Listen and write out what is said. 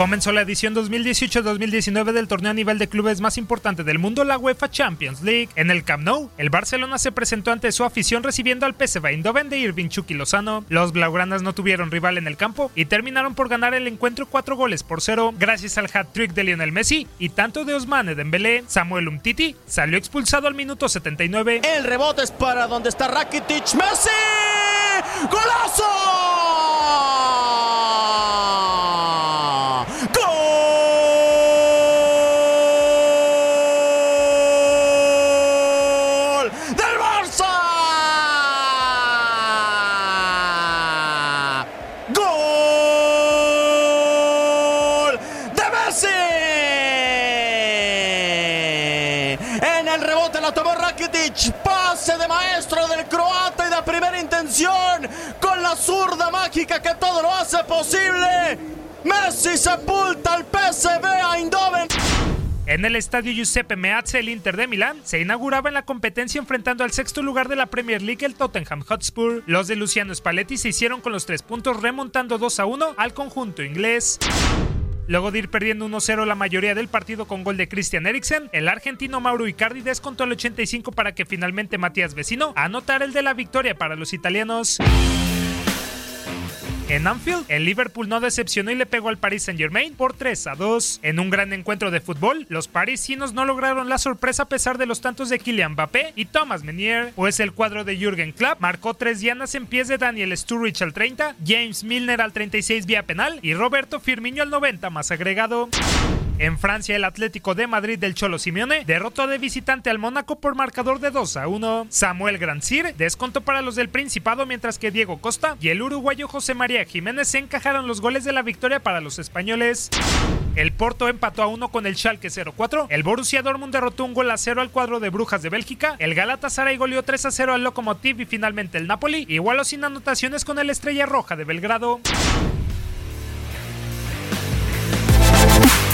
Comenzó la edición 2018-2019 del torneo a nivel de clubes más importante del mundo, la UEFA Champions League. En el Camp Nou, el Barcelona se presentó ante su afición recibiendo al PSV Eindhoven de Irving Chucky Lozano. Los blaugranas no tuvieron rival en el campo y terminaron por ganar el encuentro 4 goles por 0 gracias al hat-trick de Lionel Messi y tanto de Osmane Dembélé. Samuel Umtiti salió expulsado al minuto 79. El rebote es para donde está Rakitic. ¡Messi! ¡Golazo! ¡Gol del Barça! ¡Gol de Messi! El rebote la tomó Rakitic. Pase de maestro del croata y de primera intención. Con la zurda mágica que todo lo hace posible. Messi sepulta al PSV Eindhoven. En el estadio Giuseppe Meazza, el Inter de Milán se inauguraba en la competencia enfrentando al sexto lugar de la Premier League, el Tottenham Hotspur. Los de Luciano Spalletti se hicieron con los tres puntos, remontando 2 a 1 al conjunto inglés. Luego de ir perdiendo 1-0 la mayoría del partido con gol de Christian Eriksen, el argentino Mauro Icardi descontó el 85 para que finalmente Matías Vecino anotara el de la victoria para los italianos. En Anfield, el Liverpool no decepcionó y le pegó al Paris Saint-Germain por 3 a 2. En un gran encuentro de fútbol, los parisinos no lograron la sorpresa a pesar de los tantos de Kylian Mbappé y Thomas Menier, pues el cuadro de Jürgen Klopp marcó tres dianas en pies de Daniel Sturridge al 30, James Milner al 36 vía penal y Roberto Firmino al 90 más agregado. En Francia, el Atlético de Madrid del Cholo Simeone derrotó de visitante al Mónaco por marcador de 2 a 1. Samuel Grandsir descontó para los del Principado, mientras que Diego Costa y el uruguayo José María Jiménez se encajaron los goles de la victoria para los españoles. El Porto empató a 1 con el Schalke 04. El Borussia Dortmund derrotó un gol a 0 al cuadro de Brujas de Bélgica. El Galatasaray goleó 3 a 0 al Lokomotiv y finalmente el Napoli igualó sin anotaciones con el Estrella Roja de Belgrado.